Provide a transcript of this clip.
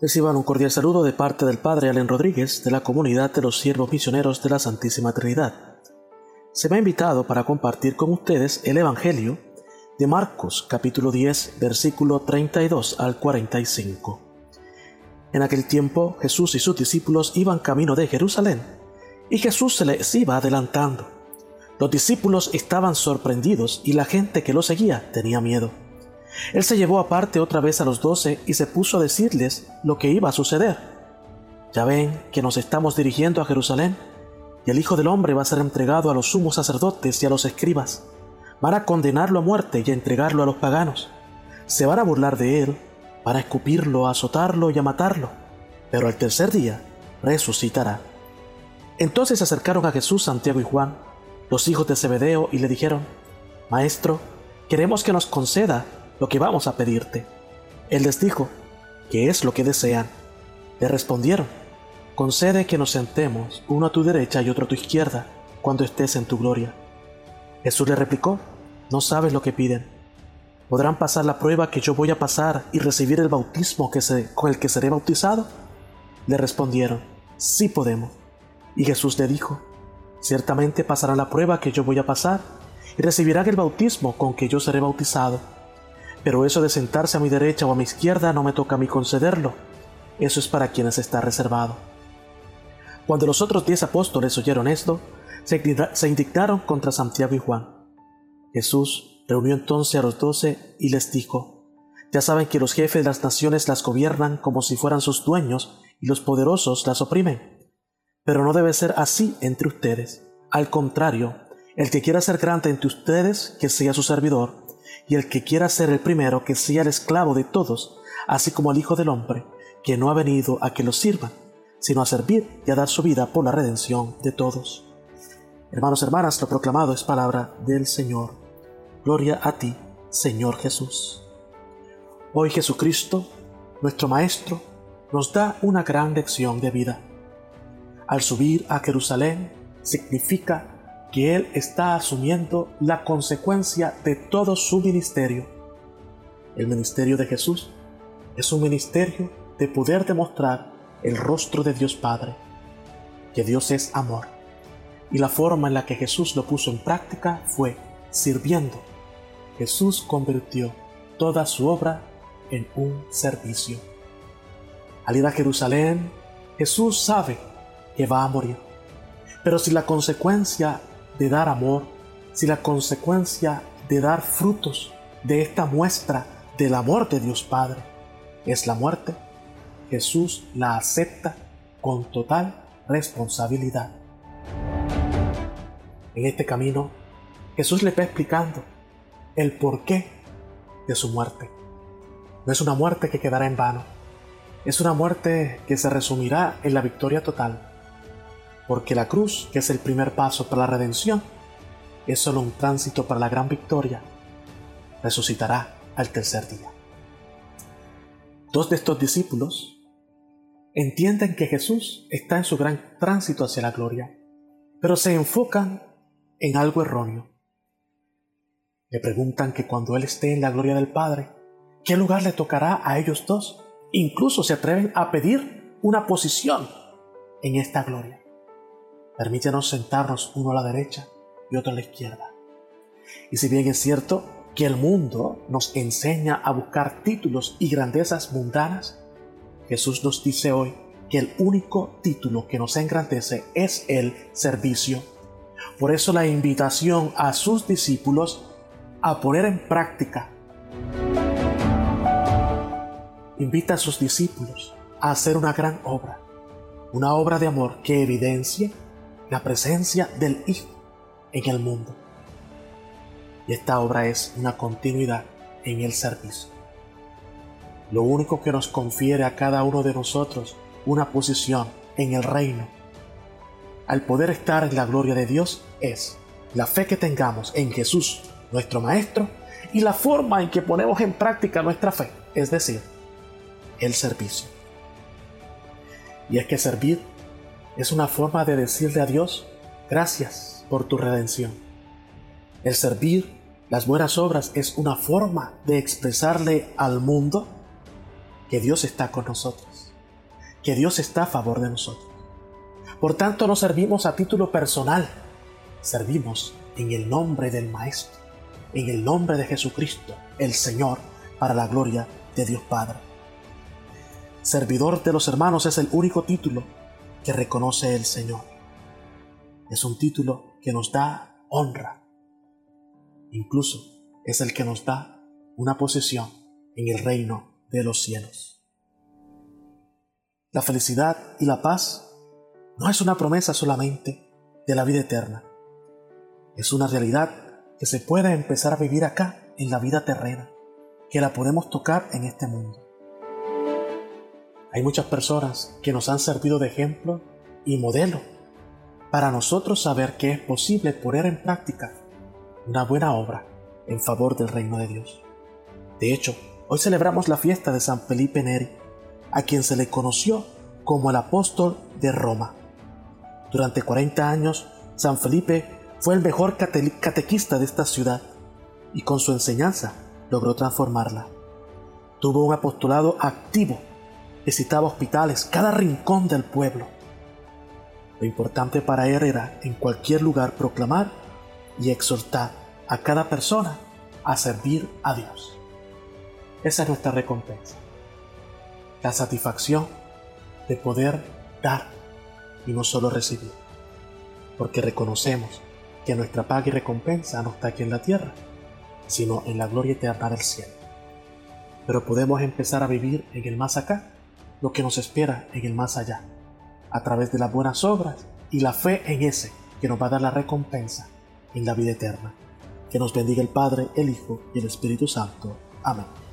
Reciban un cordial saludo de parte del Padre Allen Rodríguez de la comunidad de los siervos misioneros de la Santísima Trinidad. Se me ha invitado para compartir con ustedes el Evangelio de Marcos capítulo 10 versículo 32 al 45. En aquel tiempo Jesús y sus discípulos iban camino de Jerusalén y Jesús se les iba adelantando. Los discípulos estaban sorprendidos y la gente que lo seguía tenía miedo. Él se llevó aparte otra vez a los doce y se puso a decirles lo que iba a suceder. Ya ven que nos estamos dirigiendo a Jerusalén y el Hijo del Hombre va a ser entregado a los sumos sacerdotes y a los escribas. Van a condenarlo a muerte y a entregarlo a los paganos. Se van a burlar de él, van a escupirlo, a azotarlo y a matarlo, pero al tercer día resucitará. Entonces se acercaron a Jesús Santiago y Juan, los hijos de Zebedeo, y le dijeron, Maestro, queremos que nos conceda lo que vamos a pedirte. Él les dijo, ¿qué es lo que desean? Le respondieron, concede que nos sentemos, uno a tu derecha y otro a tu izquierda, cuando estés en tu gloria. Jesús le replicó, no sabes lo que piden. ¿Podrán pasar la prueba que yo voy a pasar y recibir el bautismo que se, con el que seré bautizado? Le respondieron, sí podemos. Y Jesús le dijo, ciertamente pasarán la prueba que yo voy a pasar y recibirán el bautismo con que yo seré bautizado pero eso de sentarse a mi derecha o a mi izquierda no me toca a mí concederlo. Eso es para quienes está reservado. Cuando los otros diez apóstoles oyeron esto, se indignaron contra Santiago y Juan. Jesús reunió entonces a los doce y les dijo, Ya saben que los jefes de las naciones las gobiernan como si fueran sus dueños y los poderosos las oprimen. Pero no debe ser así entre ustedes. Al contrario, el que quiera ser grande entre ustedes, que sea su servidor, y el que quiera ser el primero que sea el esclavo de todos, así como el Hijo del Hombre, que no ha venido a que los sirvan, sino a servir y a dar su vida por la redención de todos. Hermanos, hermanas, lo proclamado es palabra del Señor. Gloria a ti, Señor Jesús. Hoy Jesucristo, nuestro Maestro, nos da una gran lección de vida. Al subir a Jerusalén significa que Él está asumiendo la consecuencia de todo su ministerio. El ministerio de Jesús es un ministerio de poder demostrar el rostro de Dios Padre, que Dios es amor. Y la forma en la que Jesús lo puso en práctica fue sirviendo. Jesús convirtió toda su obra en un servicio. Al ir a Jerusalén, Jesús sabe que va a morir. Pero si la consecuencia de dar amor, si la consecuencia de dar frutos de esta muestra del amor de Dios Padre es la muerte, Jesús la acepta con total responsabilidad. En este camino, Jesús le va explicando el porqué de su muerte. No es una muerte que quedará en vano, es una muerte que se resumirá en la victoria total porque la cruz, que es el primer paso para la redención, es solo un tránsito para la gran victoria, resucitará al tercer día. Dos de estos discípulos entienden que Jesús está en su gran tránsito hacia la gloria, pero se enfocan en algo erróneo. Le preguntan que cuando Él esté en la gloria del Padre, ¿qué lugar le tocará a ellos dos? Incluso se atreven a pedir una posición en esta gloria. Permítenos sentarnos uno a la derecha y otro a la izquierda. Y si bien es cierto que el mundo nos enseña a buscar títulos y grandezas mundanas, Jesús nos dice hoy que el único título que nos engrandece es el servicio. Por eso la invitación a sus discípulos a poner en práctica. Invita a sus discípulos a hacer una gran obra, una obra de amor que evidencie la presencia del Hijo en el mundo. Y esta obra es una continuidad en el servicio. Lo único que nos confiere a cada uno de nosotros una posición en el reino, al poder estar en la gloria de Dios, es la fe que tengamos en Jesús, nuestro Maestro, y la forma en que ponemos en práctica nuestra fe, es decir, el servicio. Y es que servir es una forma de decirle a Dios, gracias por tu redención. El servir las buenas obras es una forma de expresarle al mundo que Dios está con nosotros. que Dios está a favor de nosotros. Por tanto, no servimos a título personal, servimos en el nombre del Maestro, en el nombre de Jesucristo, el Señor, para la gloria de Dios Padre. Servidor de los hermanos es el único título que reconoce el Señor. Es un título que nos da honra. Incluso es el que nos da una posición en el reino de los cielos. La felicidad y la paz no es una promesa solamente de la vida eterna. Es una realidad que se puede empezar a vivir acá en la vida terrena, que la podemos tocar en este mundo. Hay muchas personas que nos han servido de ejemplo y modelo para nosotros saber que es posible poner en práctica una buena obra en favor del reino de Dios. De hecho, hoy celebramos la fiesta de San Felipe Neri, a quien se le conoció como el apóstol de Roma. Durante 40 años, San Felipe fue el mejor catequista de esta ciudad y con su enseñanza logró transformarla. Tuvo un apostolado activo, visitaba hospitales, cada rincón del pueblo. Lo importante para él era en cualquier lugar proclamar y exhortar a cada persona a servir a Dios. Esa es nuestra recompensa. La satisfacción de poder dar y no solo recibir. Porque reconocemos que nuestra paga y recompensa no está aquí en la tierra, sino en la gloria eterna del cielo. Pero podemos empezar a vivir en el más acá lo que nos espera en el más allá, a través de las buenas obras y la fe en ese que nos va a dar la recompensa en la vida eterna. Que nos bendiga el Padre, el Hijo y el Espíritu Santo. Amén.